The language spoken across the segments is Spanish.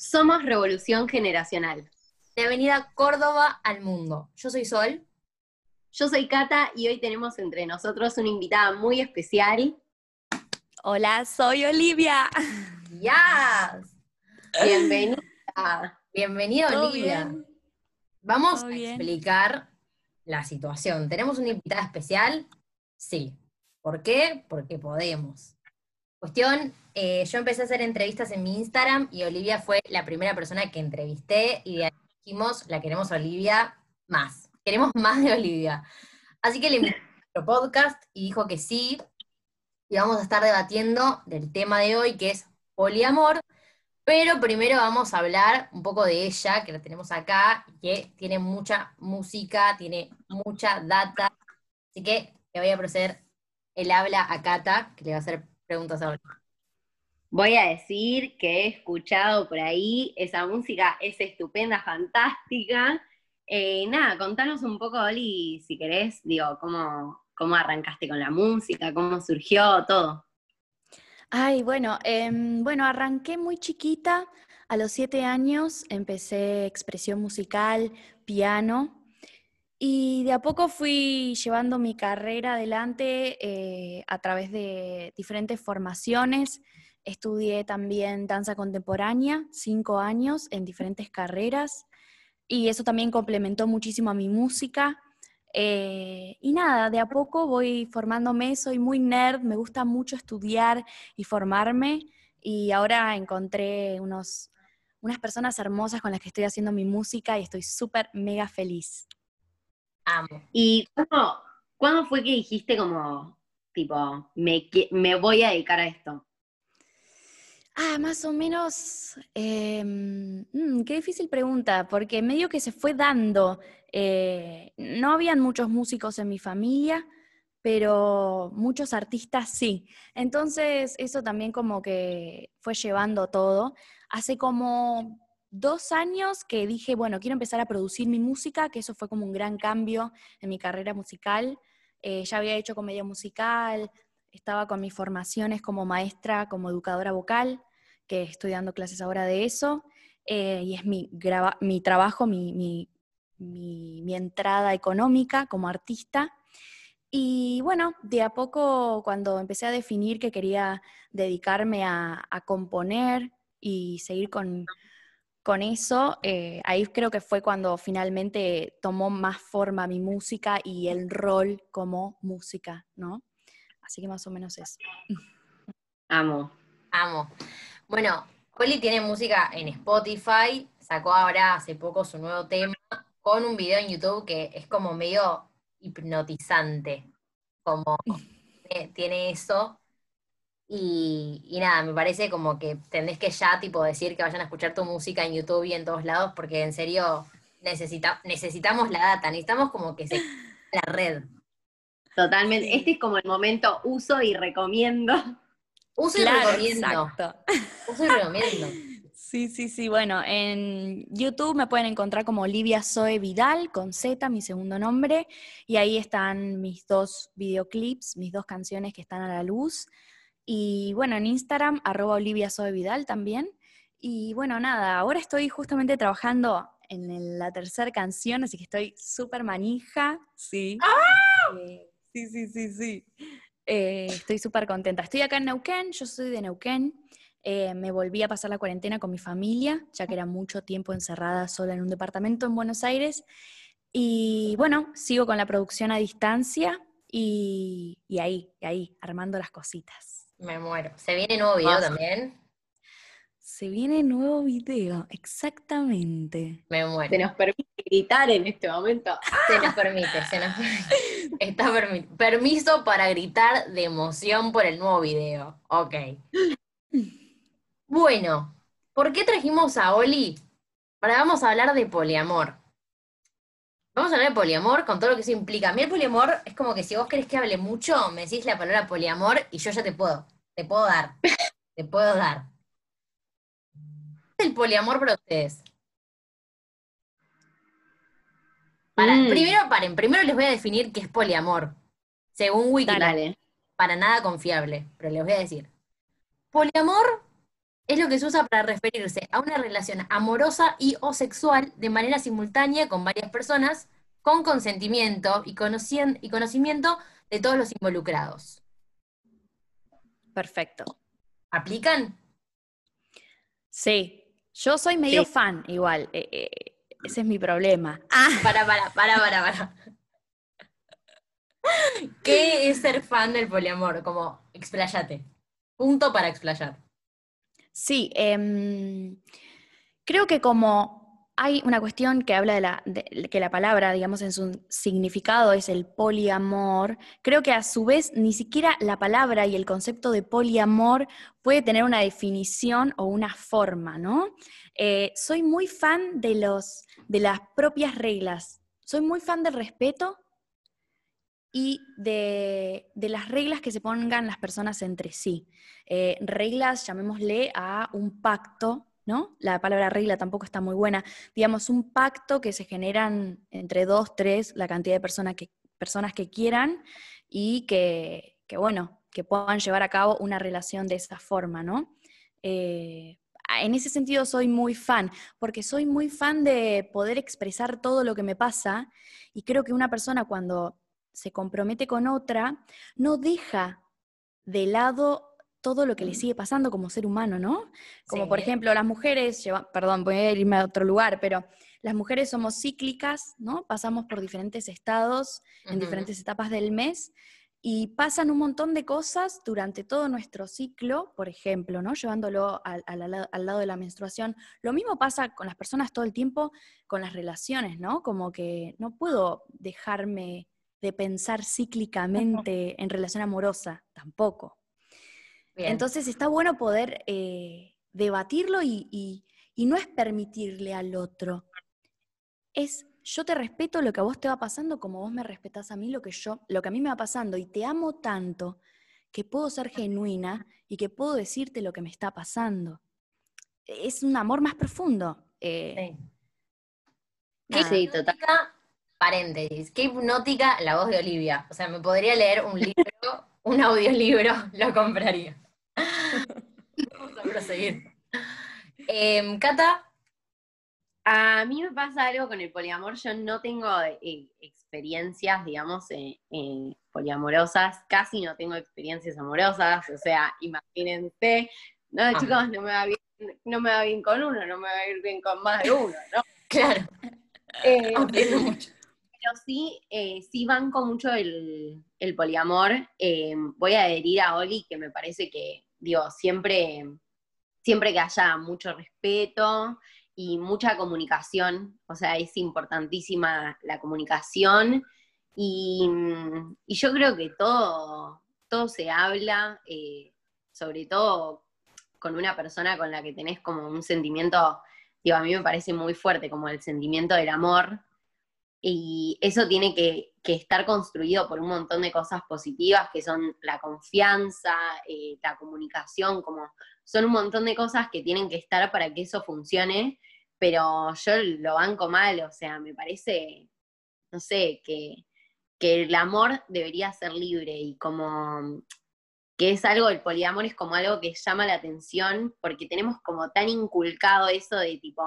Somos Revolución Generacional. De Avenida Córdoba al Mundo. Yo soy Sol. Yo soy Cata y hoy tenemos entre nosotros una invitada muy especial. Hola, soy Olivia. Yes. Bienvenida. Bienvenida, Olivia. bien? Vamos ¿Todo a bien? explicar la situación. ¿Tenemos una invitada especial? Sí. ¿Por qué? Porque podemos. Cuestión, eh, yo empecé a hacer entrevistas en mi Instagram y Olivia fue la primera persona que entrevisté y dijimos, la queremos Olivia más. Queremos más de Olivia. Así que le invité a nuestro podcast y dijo que sí. Y vamos a estar debatiendo del tema de hoy, que es poliamor. Pero primero vamos a hablar un poco de ella, que la tenemos acá, que tiene mucha música, tiene mucha data. Así que le voy a proceder el habla a Cata, que le va a hacer preguntas ahora. Voy a decir que he escuchado por ahí, esa música es estupenda, fantástica. Eh, nada, contanos un poco, Oli, si querés, digo, cómo, cómo arrancaste con la música, cómo surgió, todo. Ay, bueno, em, bueno, arranqué muy chiquita. A los siete años empecé expresión musical, piano, y de a poco fui llevando mi carrera adelante eh, a través de diferentes formaciones. Estudié también danza contemporánea, cinco años en diferentes carreras, y eso también complementó muchísimo a mi música. Eh, y nada, de a poco voy formándome, soy muy nerd, me gusta mucho estudiar y formarme y ahora encontré unos, unas personas hermosas con las que estoy haciendo mi música y estoy súper mega feliz. Amo. ¿Y cuándo, cuándo fue que dijiste como, tipo, me, me voy a dedicar a esto? Ah, más o menos, eh, mm, qué difícil pregunta, porque medio que se fue dando. eh, no habían muchos músicos en mi familia, pero muchos artistas sí. Entonces, eso también como que fue llevando todo. Hace como dos años que dije, bueno, quiero empezar a producir mi música, que eso fue como un gran cambio en mi carrera musical. Eh, ya había hecho comedia musical, estaba con mis formaciones como maestra, como educadora vocal, que estoy dando clases ahora de eso, eh, y es mi, mi trabajo, mi, mi- entrada económica como artista. Y bueno, de a poco cuando empecé a definir que quería dedicarme a componer y seguir con, con eso, eh, ahí creo que fue cuando finalmente tomó más forma mi música y el rol como música, ¿no? Así que más o menos eso. Amo. Amo. Bueno, Oli tiene música en Spotify, sacó ahora hace poco su nuevo tema con un video en YouTube que es como medio hipnotizante, como tiene, tiene eso. Y, y nada, me parece como que tenés que ya tipo decir que vayan a escuchar tu música en YouTube y en todos lados, porque en serio necesita, necesitamos la data, necesitamos como que se la red. Totalmente. Sí. Este es como el momento uso y recomiendo. Uso y Claro, recomiendo. exacto. Uso y recomiendo. Sí, sí, sí. Bueno, en YouTube me pueden encontrar como Olivia Zoe Vidal, con Z, mi segundo nombre, y ahí están mis dos videoclips, mis dos canciones que están a la luz. Y bueno, en Instagram, arroba Olivia Zoe Vidal también. Y bueno, nada, ahora estoy justamente trabajando en la tercera canción, así que estoy súper manija, sí. Eh, sí, sí, sí, sí. Eh, estoy súper contenta. Estoy acá en Neuquén, yo soy de Neuquén. Eh, me volví a pasar la cuarentena con mi familia, ya que era mucho tiempo encerrada sola en un departamento en Buenos Aires. Y bueno, sigo con la producción a distancia y, y ahí, y ahí, armando las cositas. Me muero. ¿Se viene nuevo video Vas. también? Se viene nuevo video, exactamente. Me muero. Se nos permite gritar en este momento. Se nos permite, se nos Está permi- permiso para gritar de emoción por el nuevo video. Ok. Bueno, ¿por qué trajimos a Oli? Ahora vamos a hablar de poliamor. Vamos a hablar de poliamor con todo lo que eso implica. A mí el poliamor es como que si vos querés que hable mucho, me decís la palabra poliamor y yo ya te puedo. Te puedo dar. Te puedo dar. ¿Qué es el poliamor para ustedes? Para, Mm. Primero, paren, primero les voy a definir qué es poliamor. Según Wikipedia para nada confiable, pero les voy a decir. Poliamor es lo que se usa para referirse a una relación amorosa y o sexual de manera simultánea con varias personas, con consentimiento y, y conocimiento de todos los involucrados. Perfecto. ¿Aplican? Sí, yo soy medio fan igual. Eh, eh, ese es mi problema. Ah. Para, para, para, para, para. ¿Qué es ser fan del poliamor? Como, explayate. Punto para explayar. Sí, em, creo que como hay una cuestión que habla de, la, que la palabra, digamos, en su significado es el poliamor. Creo que a su vez ni siquiera la palabra y el concepto de poliamor puede tener una definición o una forma, ¿no? Eh, soy muy fan de, los, de las propias reglas. Soy muy fan del respeto y de, las reglas que se pongan las personas entre sí. Eh, reglas, llamémosle a un pacto ¿no? La palabra regla tampoco está muy buena. Digamos, un pacto que se generan entre dos, tres, la cantidad de personas que, personas que quieran y que, bueno, que puedan llevar a cabo una relación de esa forma, ¿no? Eh, en ese sentido soy muy fan, porque soy muy fan de poder expresar todo lo que me pasa y creo que una persona cuando se compromete con otra no deja de lado todo lo que le sigue pasando como ser humano, ¿no? Como por ejemplo, las mujeres, perdón, voy a irme a otro lugar, pero las mujeres somos cíclicas, ¿no? Pasamos por diferentes estados en diferentes etapas del mes y pasan un montón de cosas durante todo nuestro ciclo, por ejemplo, ¿no? Llevándolo al, al, lado de la menstruación. Lo mismo pasa con las personas todo el tiempo, con las relaciones, ¿no? Como que no puedo dejarme de pensar cíclicamente en relación amorosa, tampoco. Entonces está bueno poder eh, debatirlo y, no es permitirle al otro. Es yo te respeto lo que a vos te va pasando como vos me respetás a mí lo que yo, lo que a mí me va pasando y te amo tanto que puedo ser genuina y que puedo decirte lo que me está pasando. Es un amor más profundo. Eh, sí. total. Paréntesis, qué hipnótica la voz de Olivia. O sea, me podría leer un libro, un audiolibro, lo compraría. Vamos a proseguir. Em, Cata. A mí me pasa algo con el poliamor. Yo no tengo eh, experiencias, digamos, eh, eh, poliamorosas. Casi no tengo experiencias amorosas. O sea, imagínense. No, chicos, no me, va bien, no me va bien con uno, no me va a ir bien con más de uno, ¿no? Claro. pero sí, sí banco mucho el, el poliamor. voy a adherir a Oli, que me parece que digo, siempre, siempre que haya mucho respeto y mucha comunicación, o sea, es importantísima la comunicación. Y, yo creo que todo, todo se habla, eh, sobre todo con una persona con la que tenés como un sentimiento, digo, a mí me parece muy fuerte, como el sentimiento del amor, y eso tiene que, estar construido por un montón de cosas positivas, que son la confianza, eh, la comunicación, como son un montón de cosas que tienen que estar para que eso funcione, pero yo lo banco mal, o sea, me parece, no sé, que, que el amor debería ser libre y como que es algo, el poliamor es como algo que llama la atención, porque tenemos como tan inculcado eso de tipo,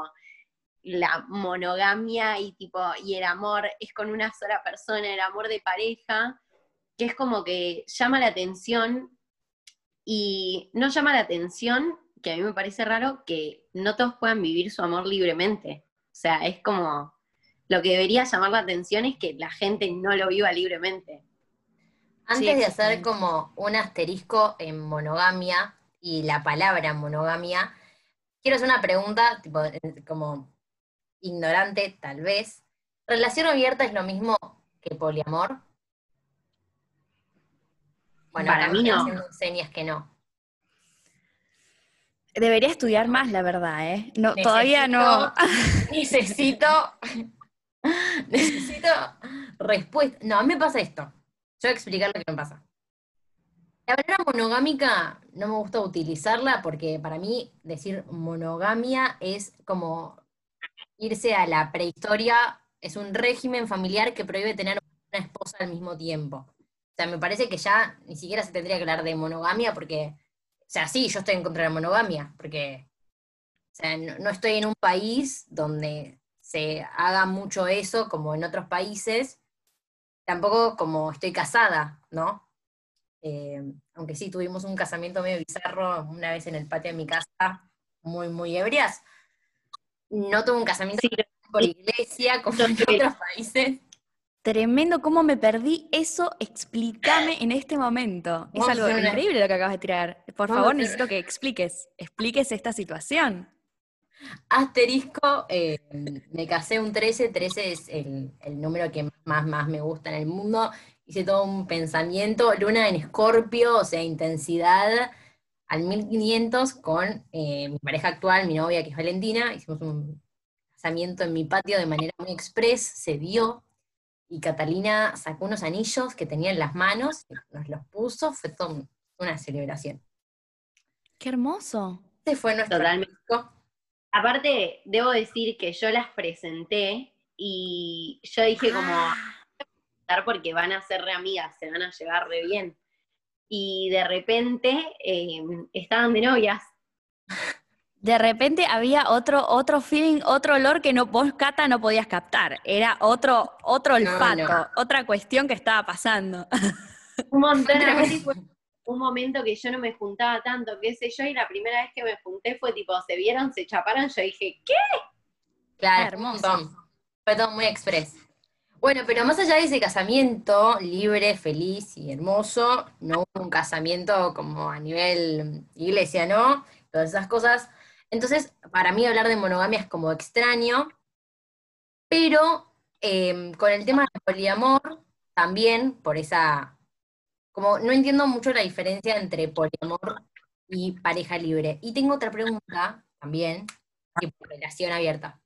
la monogamia y tipo, y el amor es con una sola persona, el amor de pareja, que es como que llama la atención y no llama la atención, que a mí me parece raro, que no todos puedan vivir su amor libremente. O sea, es como, lo que debería llamar la atención es que la gente no lo viva libremente. Antes de hacer como un asterisco en monogamia y la palabra monogamia, quiero hacer una pregunta, tipo, como ignorante tal vez, ¿relación abierta es lo mismo que poliamor? Bueno, para mí no. Señas que no. Debería estudiar más, la verdad, ¿eh? No, todavía no. necesito. necesito respuesta. No, a mí me pasa esto. Yo voy a explicar lo que me pasa. La palabra monogámica no me gusta utilizarla porque para mí decir monogamia es como irse a la prehistoria es un régimen familiar que prohíbe tener una esposa al mismo tiempo. O sea, me parece que ya ni siquiera se tendría que hablar de monogamia porque sea, sí, yo estoy en contra de la monogamia, porque o sea, no, estoy en un país donde se haga mucho eso como en otros países, tampoco como estoy casada, ¿no? Eh, aunque sí tuvimos un casamiento medio bizarro una vez en el patio de mi casa, muy, muy ebrias. No tuve un casamiento por iglesia como en otros países. Tremendo cómo me perdí eso, explícame en este momento. Es algo increíble lo que acabas de tirar. Por favor, necesito que expliques, expliques esta situación. Asterisco, eh, me casé un 13, 13 es el, número que más, más me gusta en el mundo. Hice todo un pensamiento, luna en escorpio, o sea, intensidad al 1500 con eh, mi pareja actual, mi novia que es Valentina. Hicimos un casamiento en mi patio de manera muy express, se dio. Y Catalina sacó unos anillos que tenía en las manos, nos los puso, fue toda una celebración. ¡Qué hermoso! Este fue nuestro Totalmente. Aparte, debo decir que yo las presenté y yo dije como, ah. porque van a ser re amigas, se van a llevar re bien. Y de repente em, estaban de novias. De repente había otro, otro feeling, otro olor que no, vos, Cata, no podías captar. Era otro, otro olfato, otra cuestión que estaba pasando. Un montón un momento que yo no me juntaba tanto, qué sé yo, y la primera vez que me junté fue tipo, se vieron, se chaparon, yo dije, ¿qué? Claro, hermoso. Fue todo muy express. Bueno, pero más allá de ese casamiento libre, feliz y hermoso, no un casamiento como a nivel iglesia, ¿no? Todas esas cosas. Entonces, para mí hablar de monogamia es como extraño, pero em, con el tema del poliamor, también por esa como no entiendo mucho la diferencia entre poliamor y pareja libre. Y tengo otra pregunta también, tipo relación abierta.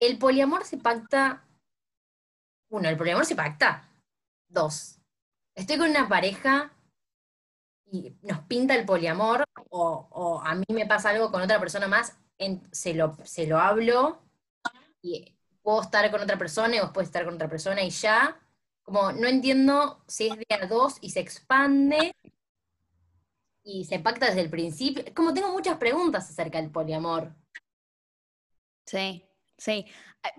¿El poliamor se pacta? Uno, ¿el poliamor se pacta? Dos, estoy con una pareja y nos pinta el poliamor, o, a mí me pasa algo con otra persona más, se, lo, se lo hablo y puedo estar con otra persona y vos puedes estar con otra persona y ya, como no entiendo si es de a dos y se expande y se pacta desde el principio. Como tengo muchas preguntas acerca del poliamor. Sí, sí.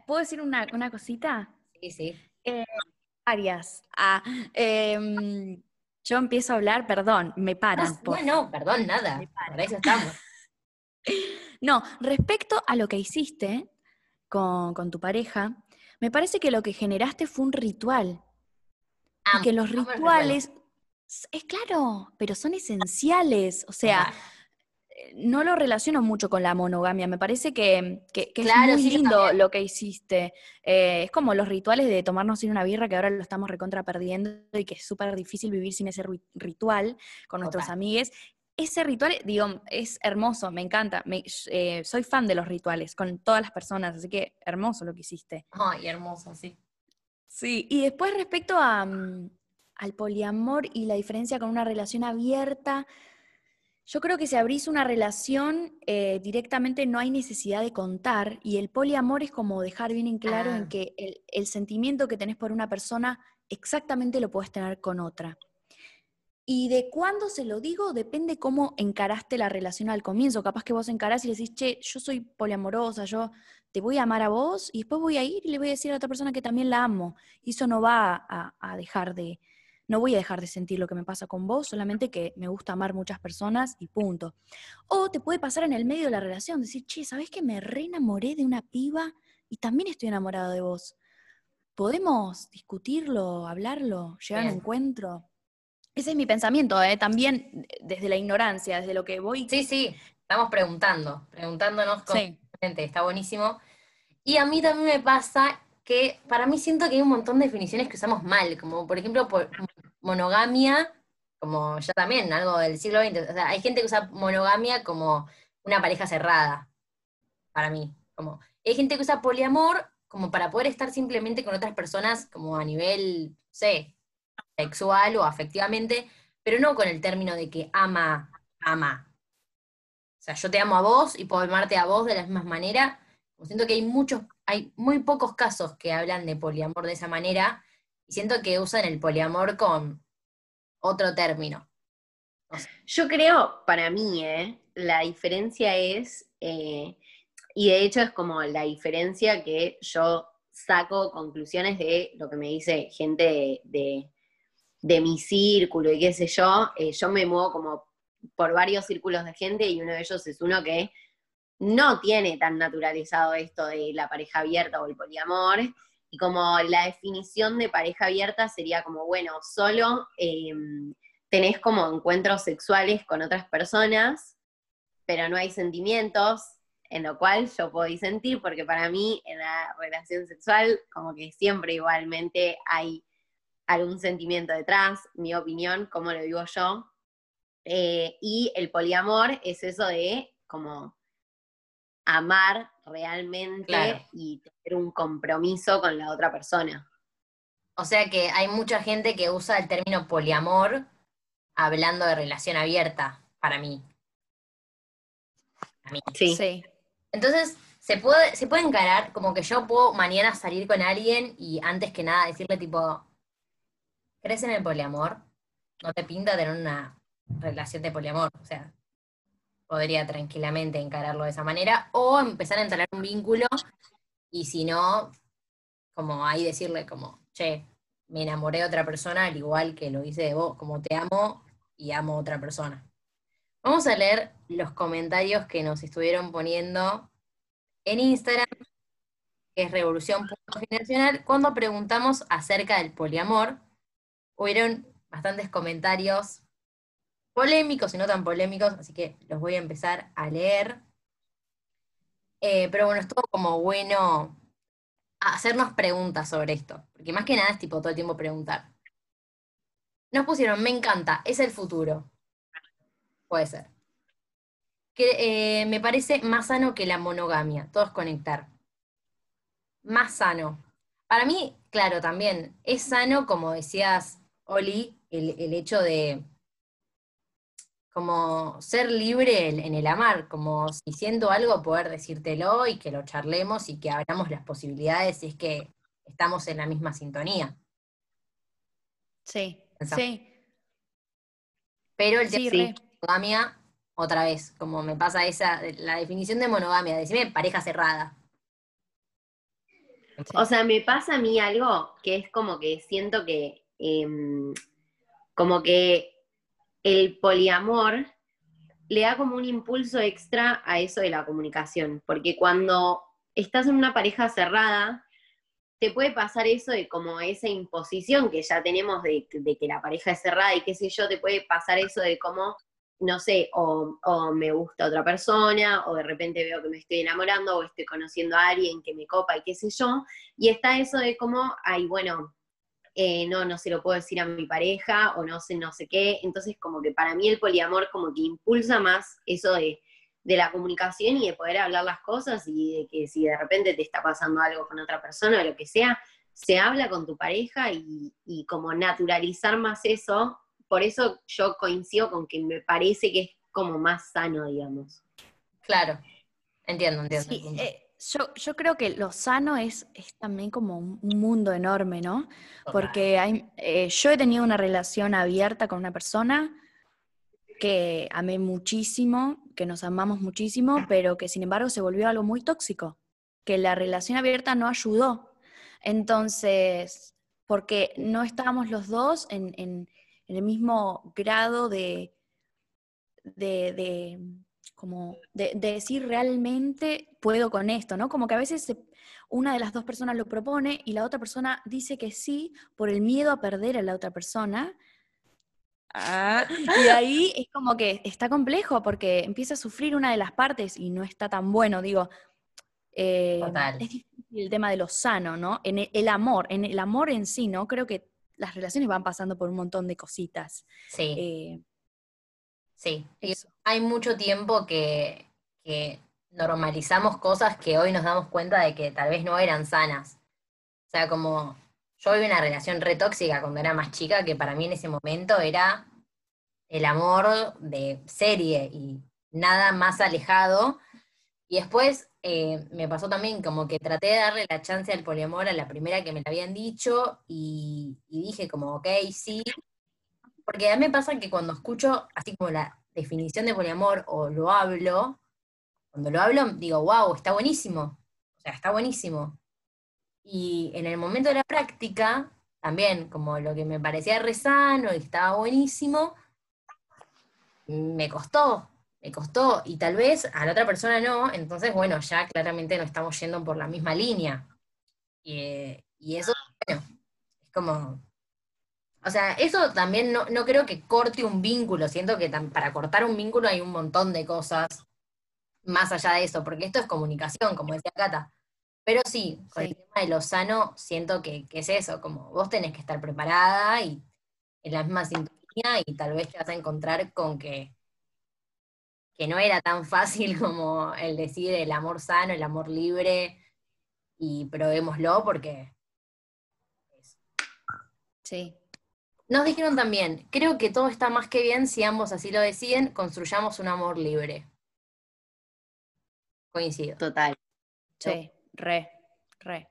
¿Puedo decir una, cosita? Sí, sí. Eh, Arias. Ah, em, yo empiezo a hablar, perdón, me paran. No, no, perdón, nada. Para eso estamos. No, respecto a lo que hiciste con, con tu pareja, me parece que lo que generaste fue un ritual y que los rituales, es claro, pero son esenciales. O sea, eh, no lo relaciono mucho con la monogamia. Me parece que, es muy lindo lo que hiciste. Eh, es como los rituales de tomarnos sin una birra, que ahora lo estamos recontra perdiendo y que es súper difícil vivir sin ese ritual con nuestros amigues. Ese ritual, digo, es hermoso, me encanta. Eh, soy fan de los rituales con todas las personas, así que hermoso lo que hiciste. Ay, hermoso, sí. Sí, y después respecto a, mm, al poliamor y la diferencia con una relación abierta, yo creo que si abrís una relación, eh, directamente no hay necesidad de contar y el poliamor es como dejar bien en claro en ah. que el, el, sentimiento que tenés por una persona exactamente lo puedes tener con otra. Y de cuándo se lo digo depende cómo encaraste la relación al comienzo. Capaz que vos encarás y decís, che, yo soy poliamorosa, yo te voy a amar a vos y después voy a ir y le voy a decir a otra persona que también la amo. Y eso no va a, dejar de, no voy a dejar de sentir lo que me pasa con vos, solamente que me gusta amar muchas personas y punto. O te puede pasar en el medio de la relación, decir, che, ¿sabés que me reenamoré de una piba y también estoy enamorado de vos? ¿Podemos discutirlo, hablarlo, llegar a un encuentro? Ese es mi pensamiento, ¿eh? también desde la ignorancia, desde lo que voy. Sí, sí, estamos preguntando, preguntándonos sí está buenísimo. Y a mí también me pasa que para mí siento que hay un montón de definiciones que usamos mal, como por ejemplo por monogamia, como ya también, algo del siglo XX. O sea, hay gente que usa monogamia como una pareja cerrada, para mí. Como, hay gente que usa poliamor como para poder estar simplemente con otras personas como a nivel, no sé, sexual o afectivamente, pero no con el término de que ama, ama, o sea, yo te amo a vos y puedo amarte a vos de la misma manera. siento que hay muchos, hay muy pocos casos que hablan de poliamor de esa manera, siento que usan el poliamor con otro término. Yo creo, para mí, ¿eh? la diferencia es, eh, y de hecho es como la diferencia que yo saco conclusiones de lo que me dice gente de, mi círculo y qué sé yo. Eh, yo me muevo como por varios círculos de gente y uno de ellos es uno que no tiene tan naturalizado esto de la pareja abierta o el poliamor. Y como la definición de pareja abierta sería como, bueno, solo em, tenés como encuentros sexuales con otras personas, pero no hay sentimientos, en lo cual yo puedo sentir, porque para mí en la relación sexual como que siempre igualmente hay algún sentimiento detrás, mi opinión, como lo digo yo. Eh, y el poliamor es eso de como amar realmente y tener un compromiso con la otra persona. O sea que hay mucha gente que usa el término poliamor hablando de relación abierta, para mí. A mí. Sí. sí. Entonces, se puede, se puede encarar como que yo puedo mañana salir con alguien y antes que nada decirle tipo, ¿crees en el poliamor? No te pinta tener una relación de poliamor. O sea, podría tranquilamente encararlo de esa manera. O empezar a entrar un vínculo y si no, como ahí decirle como, che, me enamoré de otra persona al igual que lo hice de vos, como te amo y amo a otra persona. Vamos a leer los comentarios que nos estuvieron poniendo en Instagram, que es Revolución Generacional, cuando preguntamos acerca del poliamor. Hubieron bastantes comentarios polémicos y no tan polémicos, así que los voy a empezar a leer. Eh, pero bueno, estuvo como bueno hacernos preguntas sobre esto, porque más que nada es tipo todo el tiempo preguntar. Nos pusieron, me encanta, es el futuro. Puede ser. Que eh, me parece más sano que la monogamia, todos conectar. Más sano. Para mí, claro, también es sano, como decías, Oli, el, hecho de como ser libre en el amar, como si siento algo, poder decírtelo y que lo charlemos y que abramos las posibilidades si es que estamos en la misma sintonía. Sí, sí. Pero el tema monogamia, otra vez, como me pasa esa, la definición de monogamia, decime pareja cerrada. O sea, me pasa a mí algo que es como que siento que, em, como que el poliamor le da como un impulso extra a eso de la comunicación, porque cuando estás en una pareja cerrada, te puede pasar eso de como esa imposición que ya tenemos de, que la pareja es cerrada y qué sé yo, te puede pasar eso de como no sé, o, me gusta otra persona, o de repente veo que me estoy enamorando, o estoy conociendo a alguien que me copa y qué sé yo, y está eso de como, ay, bueno, eh, no, no se lo puedo decir a mi pareja, o no sé, no sé qué, entonces como que para mí el poliamor como que impulsa más eso de, la comunicación y de poder hablar las cosas y de que si de repente te está pasando algo con otra persona o lo que sea, se habla con tu pareja y, y como naturalizar más eso por eso yo coincido con que me parece que es como más sano, digamos. Claro, entiendo, entiendo. Eh, yo, creo que lo sano es, es también como un, mundo enorme, ¿no? Porque hay, eh, yo he tenido una relación abierta con una persona que amé muchísimo, que nos amamos muchísimo, pero que sin embargo se volvió algo muy tóxico, que la relación abierta no ayudó. Entonces, porque no estábamos los dos en en el mismo grado de, de, como de, decir realmente puedo con esto, ¿no? Como que a veces una de las dos personas lo propone y la otra persona dice que sí por el miedo a perder a la otra persona. Ah, y ahí es como que está complejo porque empieza a sufrir una de las partes y no está tan bueno, digo. Eh, es difícil el tema de lo sano, ¿no? En el amor, en el amor en sí, ¿no? Creo que las relaciones van pasando por un montón de cositas. Sí. Eh, sí. Hay mucho tiempo que, normalizamos cosas que hoy nos damos cuenta de que tal vez no eran sanas. O sea, como yo viví una relación retóxica cuando era más chica, que para mí en ese momento era el amor de serie y nada más alejado. Y después eh, me pasó también como que traté de darle la chance al poliamor a la primera que me la habían dicho y, dije como, ok, sí, Porque a mí me pasa que cuando escucho así como la definición de poliamor o lo hablo, cuando lo hablo digo, wow, está buenísimo. O sea, está buenísimo. Y en el momento de la práctica, también, como lo que me parecía rezano y estaba buenísimo, me costó, me costó, y tal vez a la otra persona no, entonces, bueno, ya claramente no estamos yendo por la misma línea. Y, eso, bueno, es como... O sea, eso también no, no creo que corte un vínculo, siento que para cortar un vínculo hay un montón de cosas más allá de eso, porque esto es comunicación, como decía Cata. Pero sí, con el tema de lo sano, siento que, es eso, como vos tenés que estar preparada y en la misma sintonía y tal vez te vas a encontrar con que, que no era tan fácil como el decir el amor sano, el amor libre y probémoslo porque... Sí. Nos dijeron también, creo que todo está más que bien si ambos así lo deciden, construyamos un amor libre. Coincido. Total. Sí. Re, re.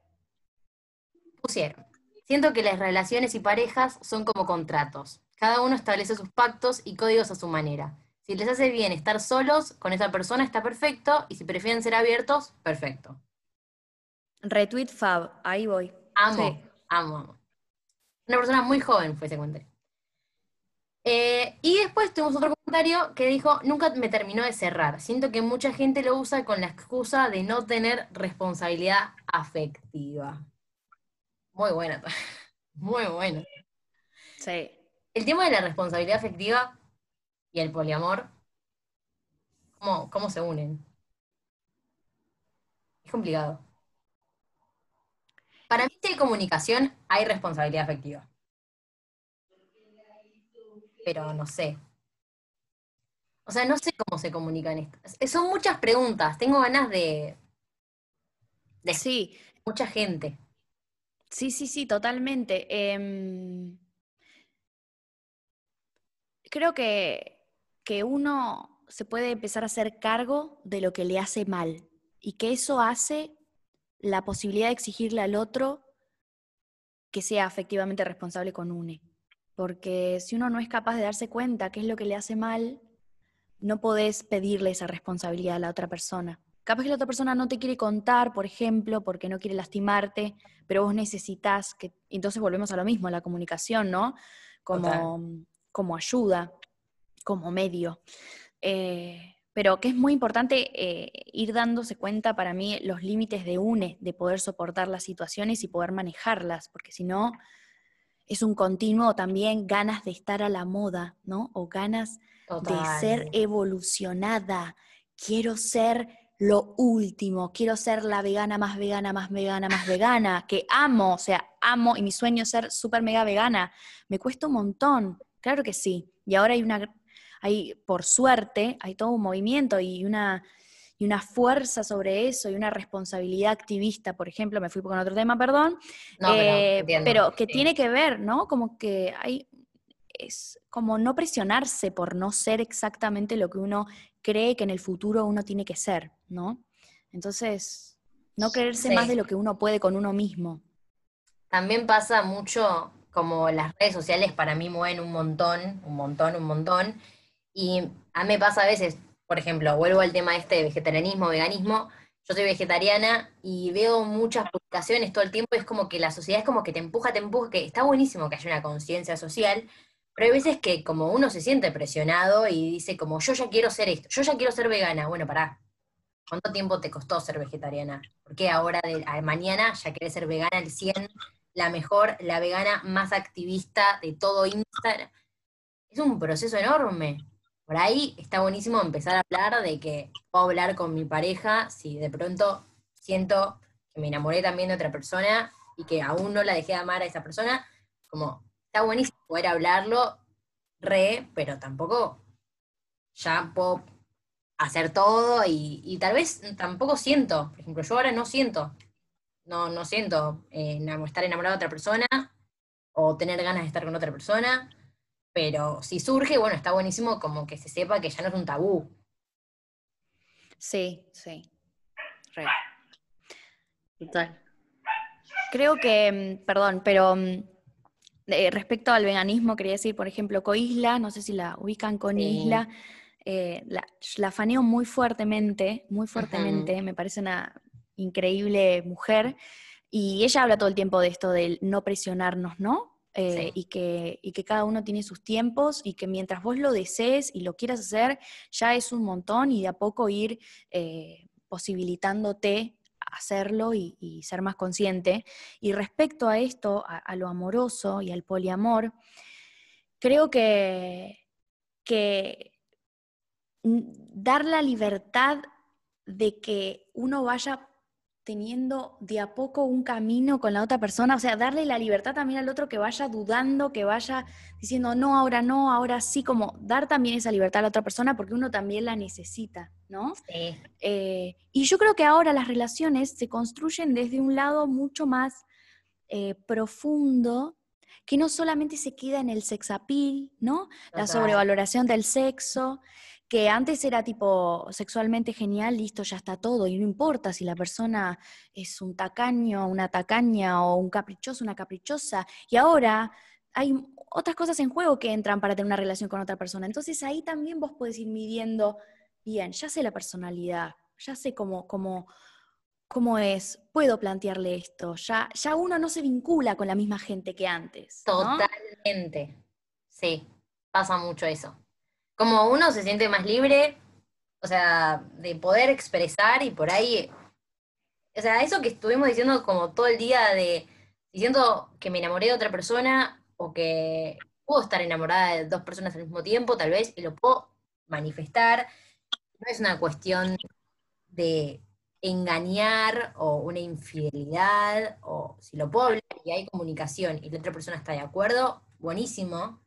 Pusieron. Siento que las relaciones y parejas son como contratos. Cada uno establece sus pactos y códigos a su manera. Si les hace bien estar solos con esa persona está perfecto y si prefieren ser abiertos, perfecto. Retweet Fab, ahí voy. Amo, amo, amo. Una persona muy joven fue ese comentario. Eh, y después tuvimos otro comentario que dijo, nunca me terminó de cerrar. Siento que mucha gente lo usa con la excusa de no tener responsabilidad afectiva. Muy buena, muy buena. Sí. El tema de la responsabilidad afectiva y el poliamor, ¿cómo, cómo se unen? Es complicado. Para mí, si hay comunicación, hay responsabilidad afectiva pero no sé. O sea, no sé cómo se comunican estas. Son muchas preguntas, tengo ganas de... de sí. Mucha gente. Sí, sí, sí, totalmente. Em, creo que, que uno se puede empezar a hacer cargo de lo que le hace mal y que eso hace la posibilidad de exigirle al otro que sea efectivamente responsable con UNE porque si uno no es capaz de darse cuenta qué es lo que le hace mal, no podés pedirle esa responsabilidad a la otra persona. Capaz que la otra persona no te quiere contar, por ejemplo, porque no quiere lastimarte, pero vos necesitas que, entonces volvemos a lo mismo, a la comunicación, ¿no? Como, como ayuda, como medio. Eh, pero que es muy importante eh, ir dándose cuenta para mí los límites de UNE, de poder soportar las situaciones y poder manejarlas, porque si no, es un continuo también ganas de estar a la moda, ¿no? O ganas de ser evolucionada. Quiero ser lo último, quiero ser la vegana más vegana, más vegana, más vegana, que amo, o sea, amo y mi sueño es ser súper mega vegana. Me cuesta un montón, claro que sí. Y ahora hay una, hay, por suerte, hay todo un movimiento y una y una fuerza sobre eso y una responsabilidad activista, por ejemplo, me fui con otro tema, perdón, eh, pero, que tiene que ver, ¿no? Como que hay, es como no presionarse por no ser exactamente lo que uno cree que en el futuro uno tiene que ser, ¿no? Entonces, no creerse más de lo que uno puede con uno mismo. También pasa mucho como las redes sociales para mí mueven un montón, un montón, un montón. Y a mí me pasa a veces, por ejemplo, vuelvo al tema este de vegetarianismo, veganismo, yo soy vegetariana y veo muchas publicaciones todo el tiempo, es como que la sociedad es como que te empuja, te empuja, que está buenísimo que haya una conciencia social, pero hay veces que como uno se siente presionado y dice como yo ya quiero ser esto, yo ya quiero ser vegana, bueno, pará, ¿cuánto tiempo te costó ser vegetariana? ¿Por qué ahora de mañana ya querés ser vegana al 100, la mejor, la vegana más activista de todo Instagram? Es un proceso enorme por ahí está buenísimo empezar a hablar de que puedo hablar con mi pareja si de pronto siento que me enamoré también de otra persona y que aún no la dejé de amar a esa persona, como está buenísimo poder hablarlo re, pero tampoco ya puedo hacer todo y, tal vez tampoco siento, por ejemplo, yo ahora no siento, no, no siento eh, estar enamorado de otra persona o tener ganas de estar con otra persona, pero si surge, bueno, está buenísimo como que se sepa que ya no es un tabú. Sí, sí. Total. Creo que, mm, perdón, pero mm, Eh, respecto al veganismo, quería decir, por ejemplo, Coisla, no sé si la ubican con Isla, eh, la, la, faneo muy fuertemente, muy fuertemente, me parece una increíble mujer, y ella habla todo el tiempo de esto del no presionarnos, ¿no? Eh, y, que, y, que, cada uno tiene sus tiempos y que mientras vos lo desees y lo quieras hacer, ya es un montón y de a poco ir eh, posibilitándote hacerlo y, ser más consciente. Y respecto a esto, a, lo amoroso y al poliamor, creo que, que dar la libertad de que uno vaya teniendo de a poco un camino con la otra persona, o sea, darle la libertad también al otro que vaya dudando, que vaya diciendo, no, ahora no, ahora sí, como dar también esa libertad a la otra persona porque uno también la necesita, ¿no? Sí. Eh, y yo creo que ahora las relaciones se construyen desde un lado mucho más eh, profundo, que no solamente se queda en el sex appeal, ¿no? La sobrevaloración del sexo, que antes era tipo sexualmente genial, listo, ya está todo, y no importa si la persona es un tacaño, una tacaña o un caprichoso, una caprichosa, y ahora hay otras cosas en juego que entran para tener una relación con otra persona. Entonces ahí también vos podés ir midiendo, bien, ya sé la personalidad, ya sé cómo, cómo, cómo es, puedo plantearle esto, ya, ya uno no se vincula con la misma gente que antes. Totalmente, sí, pasa mucho eso como uno se siente más libre, o sea, de poder expresar y por ahí, o sea, eso que estuvimos diciendo como todo el día de diciendo que me enamoré de otra persona o que puedo estar enamorada de dos personas al mismo tiempo, tal vez, y lo puedo manifestar. No es una cuestión de engañar o una infidelidad, o si lo puedo hablar y hay comunicación y la otra persona está de acuerdo, buenísimo.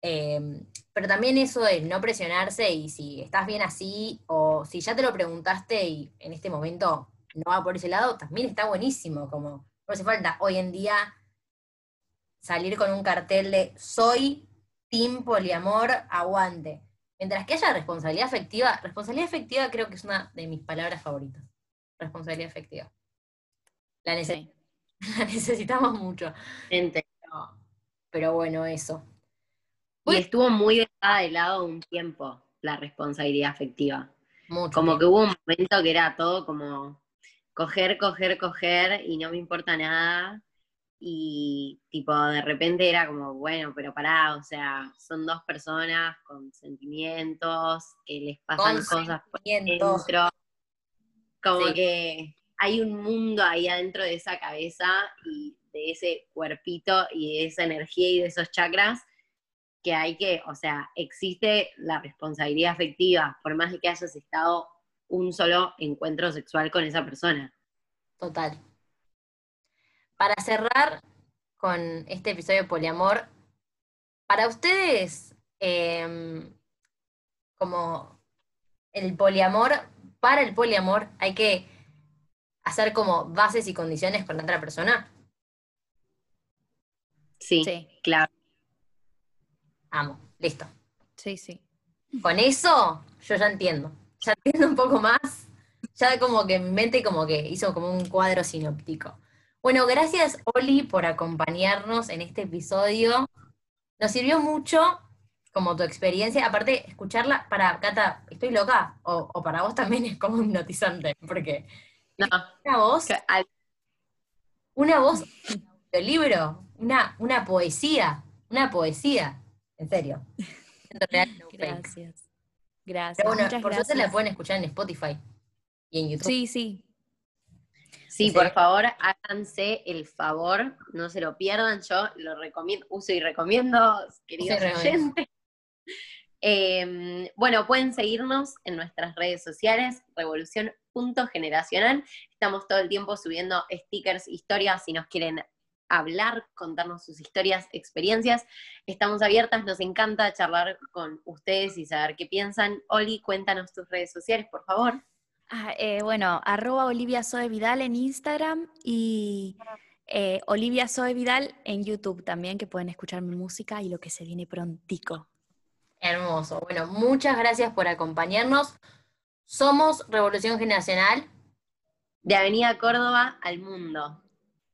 Em, pero también eso de no presionarse y si estás bien así o si ya te lo preguntaste y en este momento no va por ese lado, también está buenísimo, como no hace falta hoy en día salir con un cartel de soy team poliamor, aguante. Mientras que haya responsabilidad afectiva, responsabilidad afectiva creo que es una de mis palabras favoritas. Responsabilidad afectiva. La, necesitamos mucho. pero bueno, eso. Y estuvo muy dejada de lado un tiempo la responsabilidad afectiva. como que hubo un momento que era todo como coger, coger, coger y no me importa nada. Y tipo, de repente era como, bueno, pero pará, o sea, son dos personas con sentimientos, que les pasan cosas por dentro. Como que hay un mundo ahí adentro de esa cabeza y de ese cuerpito y de esa energía y de esos chakras que hay que, o sea, existe la responsabilidad afectiva, por más de que hayas estado un solo encuentro sexual con esa persona. Total. Para cerrar con este episodio de poliamor, para ustedes, em, como el poliamor, para el poliamor hay que hacer como bases y condiciones con la otra persona. Sí, sí. claro. Amo, listo. Sí, sí. Con eso yo ya entiendo. Ya entiendo un poco más. Ya como que mi mente como que hizo como un cuadro sinóptico. Bueno, gracias Oli por acompañarnos en este episodio. Nos sirvió mucho como tu experiencia, aparte escucharla para Cata, ¿estoy loca? O, para vos también es como hipnotizante, porque no. una voz, una voz del libro, una, una poesía, una poesía. En serio. gracias. Gracias. Pero bueno, por suerte la pueden escuchar en Spotify y en YouTube. Sí, sí. Sí, por favor, háganse el favor, no se lo pierdan, yo lo recomiendo, uso y recomiendo, queridos oyentes. Em, bueno, pueden seguirnos en nuestras redes sociales, revolución.generacional. Estamos todo el tiempo subiendo stickers, historias, si nos quieren hablar, contarnos sus historias, experiencias. Estamos abiertas, nos encanta charlar con ustedes y saber qué piensan. Oli, cuéntanos tus redes sociales, por favor. Ah, eh, bueno, arroba Olivia Zoe Vidal en Instagram y eh, Olivia Zoe Vidal en YouTube también, que pueden escuchar mi música y lo que se viene prontico. Hermoso. Bueno, muchas gracias por acompañarnos. Somos Revolución Generacional. De Avenida Córdoba al Mundo.